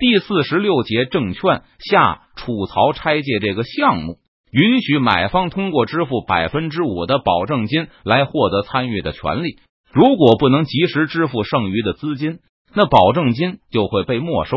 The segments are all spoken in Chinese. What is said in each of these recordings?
第四十六节证券下楚曹拆借这个项目，允许买方通过支付百分之五的保证金来获得参与的权利。如果不能及时支付剩余的资金，那保证金就会被没收。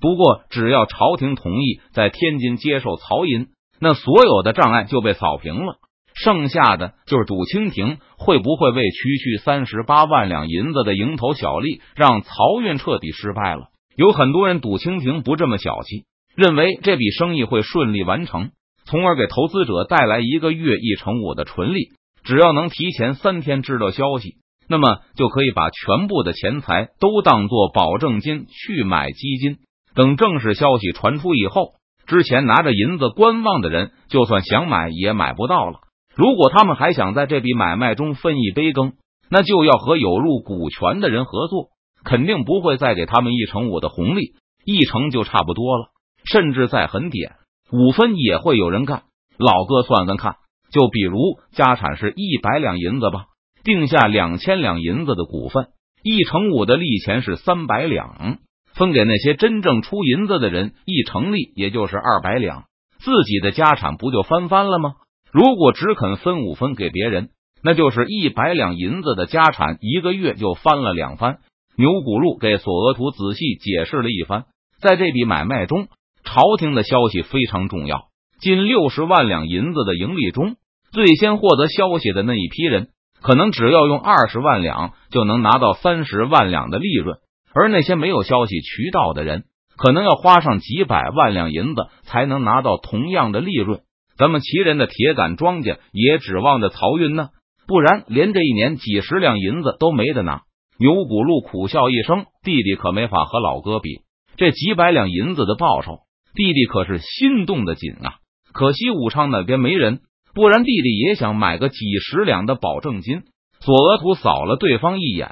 不过，只要朝廷同意在天津接受曹银，那所有的障碍就被扫平了。剩下的就是赌清廷会不会为区区三十八万两银子的蝇头小利，让漕运彻底失败了。有很多人赌清廷不这么小气，认为这笔生意会顺利完成，从而给投资者带来一个月一成五的纯利。只要能提前三天知道消息，那么就可以把全部的钱财都当做保证金去买基金。等正式消息传出以后，之前拿着银子观望的人，就算想买也买不到了。如果他们还想在这笔买卖中分一杯羹，那就要和有入股权的人合作，肯定不会再给他们一成五的红利，一成就差不多了，甚至再狠点，五分也会有人干。老哥算算看，就比如家产是一百两银子吧，定下两千两银子的股份，一成五的利钱是三百两，分给那些真正出银子的人，一成利也就是二百两，自己的家产不就翻番了吗？如果只肯分五分给别人，那就是一百两银子的家产，一个月就翻了两番。牛骨禄给索额图仔细解释了一番，在这笔买卖中，朝廷的消息非常重要。近六十万两银子的盈利中，最先获得消息的那一批人，可能只要用二十万两就能拿到三十万两的利润，而那些没有消息渠道的人，可能要花上几百万两银子才能拿到同样的利润。咱们齐人的铁杆庄稼也指望着漕运呢，不然连这一年几十两银子都没得拿。牛骨禄苦笑一声：“弟弟可没法和老哥比，这几百两银子的报酬，弟弟可是心动的紧啊！可惜武昌那边没人，不然弟弟也想买个几十两的保证金。”索额图扫了对方一眼，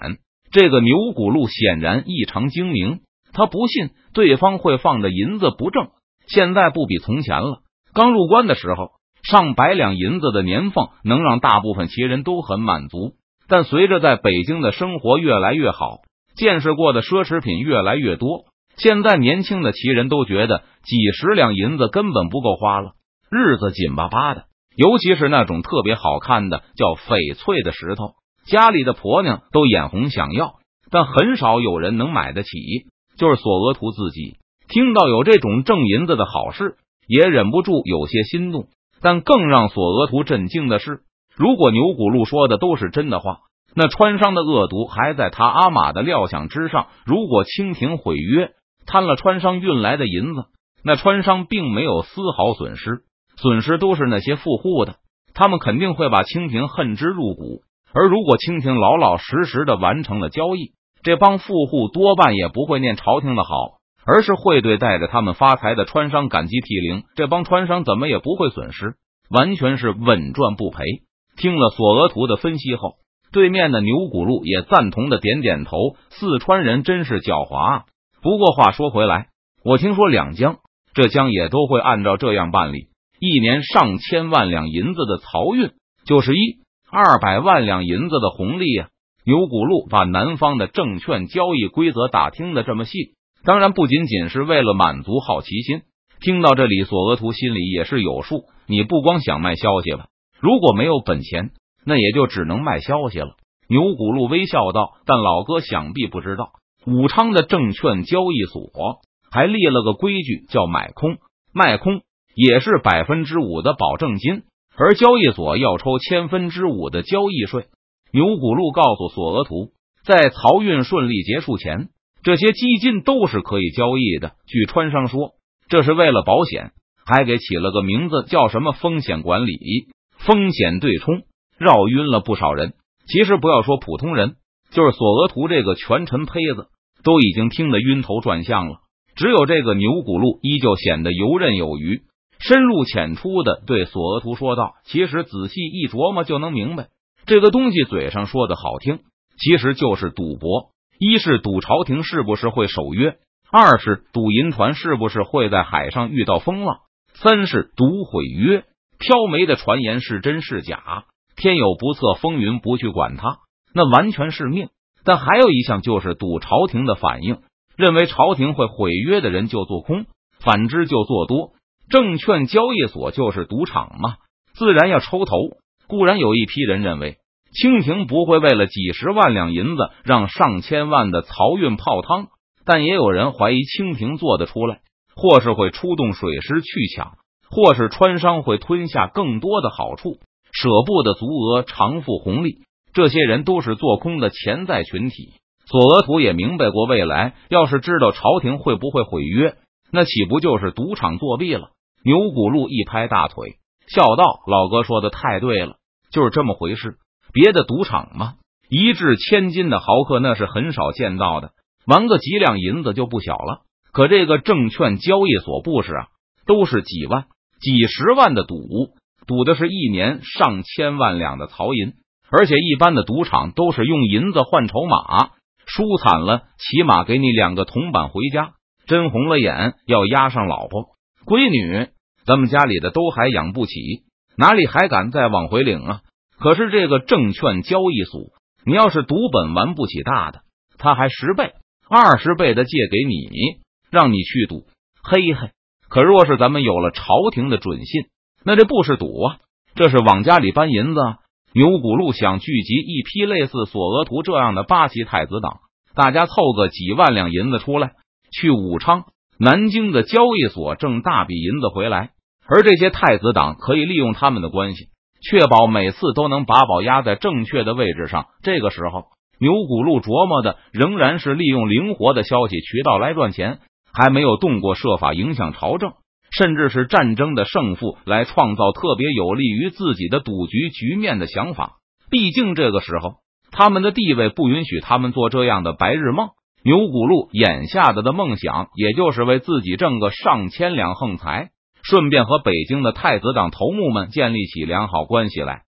这个牛骨禄显然异常精明，他不信对方会放着银子不挣。现在不比从前了。刚入关的时候，上百两银子的年俸能让大部分旗人都很满足。但随着在北京的生活越来越好，见识过的奢侈品越来越多，现在年轻的旗人都觉得几十两银子根本不够花了，日子紧巴巴的。尤其是那种特别好看的叫翡翠的石头，家里的婆娘都眼红想要，但很少有人能买得起。就是索额图自己听到有这种挣银子的好事。也忍不住有些心动，但更让索额图震惊的是，如果牛骨禄说的都是真的话，那川商的恶毒还在他阿玛的料想之上。如果清廷毁约，贪了川商运来的银子，那川商并没有丝毫损失，损失都是那些富户的，他们肯定会把清廷恨之入骨。而如果清廷老老实实的完成了交易，这帮富户多半也不会念朝廷的好。而是会对带着他们发财的川商感激涕零，这帮川商怎么也不会损失，完全是稳赚不赔。听了索额图的分析后，对面的牛骨路也赞同的点点头。四川人真是狡猾啊！不过话说回来，我听说两江、浙江也都会按照这样办理，一年上千万两银子的漕运，就是一二百万两银子的红利呀。牛骨路把南方的证券交易规则打听的这么细。当然不仅仅是为了满足好奇心。听到这里，索额图心里也是有数。你不光想卖消息了，如果没有本钱，那也就只能卖消息了。牛骨路微笑道：“但老哥想必不知道，武昌的证券交易所还立了个规矩，叫买空卖空，也是百分之五的保证金，而交易所要抽千分之五的交易税。”牛骨路告诉索额图，在漕运顺利结束前。这些基金都是可以交易的。据川商说，这是为了保险，还给起了个名字，叫什么风险管理、风险对冲，绕晕了不少人。其实不要说普通人，就是索额图这个权臣胚子，都已经听得晕头转向了。只有这个牛骨禄依旧显得游刃有余，深入浅出的对索额图说道：“其实仔细一琢磨就能明白，这个东西嘴上说的好听，其实就是赌博。”一是赌朝廷是不是会守约，二是赌银船是不是会在海上遇到风浪，三是赌毁约，飘煤的传言是真是假，天有不测风云，不去管它，那完全是命。但还有一项就是赌朝廷的反应，认为朝廷会毁约的人就做空，反之就做多。证券交易所就是赌场嘛，自然要抽头。固然有一批人认为清廷不会为了几十万两银子让上千万的漕运泡汤，但也有人怀疑清廷做得出来，或是会出动水师去抢，或是川商会吞下更多的好处，舍不得足额偿付红利。这些人都是做空的潜在群体。索额图也明白过，未来要是知道朝廷会不会毁约，那岂不就是赌场作弊了？牛骨禄一拍大腿，笑道：“老哥说的太对了，就是这么回事。别的赌场嘛，一掷千金的豪客那是很少见到的，玩个几两银子就不小了。可这个证券交易所不是啊，都是几万、几十万的赌，赌的是一年上千万两的曹银，而且一般的赌场都是用银子换筹码。”输惨了，起码给你两个铜板回家；真红了眼，要押上老婆闺女。咱们家里的都还养不起，哪里还敢再往回领啊？可是这个证券交易所，你要是赌本玩不起大的，他还十倍、二十倍的借给你，让你去赌。嘿嘿，可若是咱们有了朝廷的准信，那这不是赌啊，这是往家里搬银子。牛骨路想聚集一批类似索额图这样的八旗太子党，大家凑个几万两银子出来，去武昌、南京的交易所挣大笔银子回来。而这些太子党可以利用他们的关系，确保每次都能把宝压在正确的位置上。这个时候，牛骨路琢磨的仍然是利用灵活的消息渠道来赚钱，还没有动过设法影响朝政。甚至是战争的胜负来创造特别有利于自己的赌局局面的想法。毕竟这个时候，他们的地位不允许他们做这样的白日梦。牛骨路眼下的的梦想，也就是为自己挣个上千两横财，顺便和北京的太子党头目们建立起良好关系来。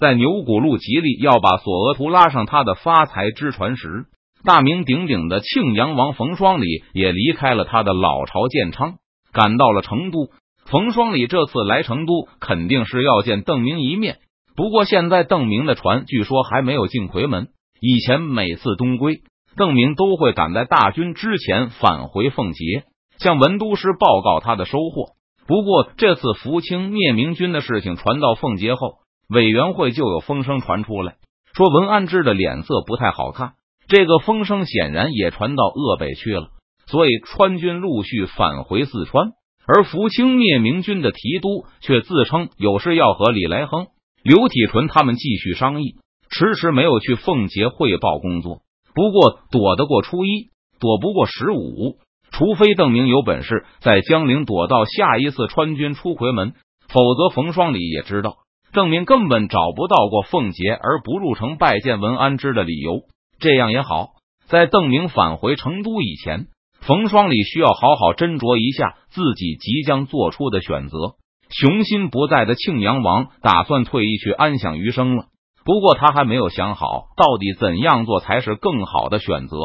在牛骨路极力要把索额图拉上他的发财之船时，大名鼎鼎的庆阳王冯双礼也离开了他的老巢建昌。赶到了成都，冯双礼这次来成都肯定是要见邓明一面。不过现在邓明的船据说还没有进夔门。以前每次东归，邓明都会赶在大军之前返回奉节，向文都师报告他的收获。不过这次福清灭明军的事情传到奉节后，委员会就有风声传出来，说文安之的脸色不太好看。这个风声显然也传到鄂北去了。所以川军陆续返回四川，而福清灭明军的提督却自称有事要和李来亨、刘体纯他们继续商议，迟迟没有去奉节汇报工作。不过躲得过初一，躲不过十五。除非邓明有本事在江陵躲到下一次川军出夔门，否则冯双礼也知道邓明根本找不到过奉节而不入城拜见文安之的理由。这样也好，在邓明返回成都以前。冯双礼需要好好斟酌一下自己即将做出的选择。雄心不在的庆阳王打算退役去安享余生了，不过他还没有想好到底怎样做才是更好的选择：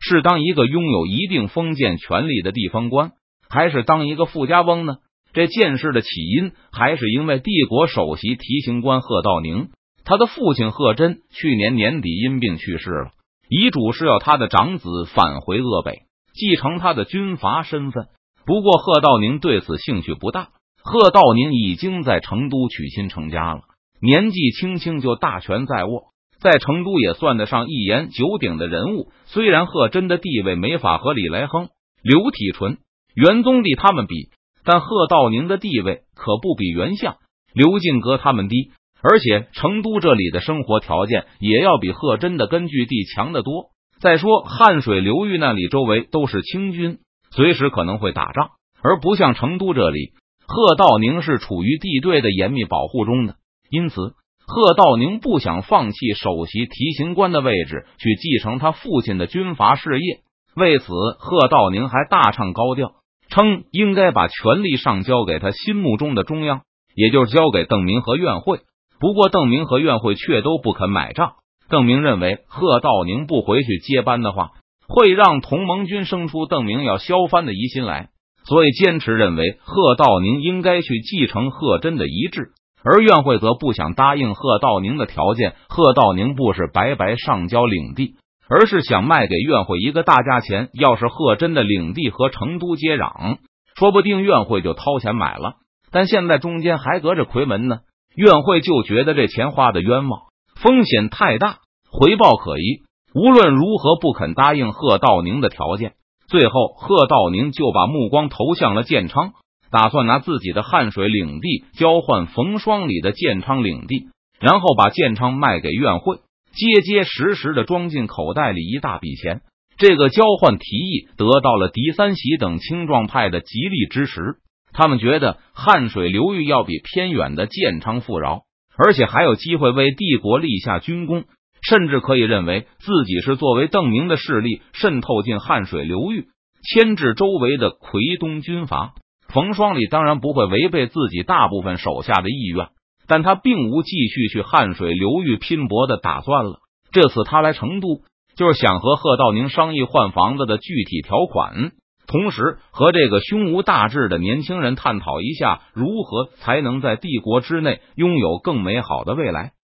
是当一个拥有一定封建权力的地方官，还是当一个富家翁呢？这件事的起因还是因为帝国首席提刑官贺道宁，他的父亲贺真去年年底因病去世了，遗嘱是要他的长子返回鄂北。继承他的军阀身份，不过贺道宁对此兴趣不大。贺道宁已经在成都娶亲成家了，年纪轻轻就大权在握，在成都也算得上一言九鼎的人物。虽然贺真的地位没法和李来亨、刘体纯、元宗帝他们比，但贺道宁的地位可不比袁相、刘敬阁他们低。而且成都这里的生活条件也要比贺真的根据地强得多。再说汉水流域那里周围都是清军，随时可能会打仗，而不像成都这里，贺道宁是处于地队的严密保护中的。因此，贺道宁不想放弃首席提刑官的位置，去继承他父亲的军阀事业。为此，贺道宁还大唱高调，称应该把权力上交给他心目中的中央，也就是交给邓明和院会。不过，邓明和院会却都不肯买账。邓明认为贺道宁不回去接班的话，会让同盟军生出邓明要削藩的疑心来，所以坚持认为贺道宁应该去继承贺真的遗志。而院会则不想答应贺道宁的条件。贺道宁不是白白上交领地，而是想卖给苑会一个大价钱。要是贺真的领地和成都接壤，说不定苑会就掏钱买了。但现在中间还隔着奎门呢，院会就觉得这钱花的冤枉，风险太大，回报可疑。无论如何不肯答应贺道宁的条件。最后，贺道宁就把目光投向了建昌，打算拿自己的汉水领地交换冯双礼的建昌领地，然后把建昌卖给院会。结结实实的装进口袋里一大笔钱，这个交换提议得到了狄三喜等青壮派的极力支持。他们觉得汉水流域要比偏远的建昌富饶，而且还有机会为帝国立下军功，甚至可以认为自己是作为邓明的势力渗透进汉水流域，牵制周围的奎东军阀。冯双礼当然不会违背自己大部分手下的意愿。但他并无继续去汉水流域拼搏的打算了。这次他来成都，就是想和贺道宁商议换房子的具体条款，同时和这个胸无大志的年轻人探讨一下，如何才能在帝国之内拥有更美好的未来。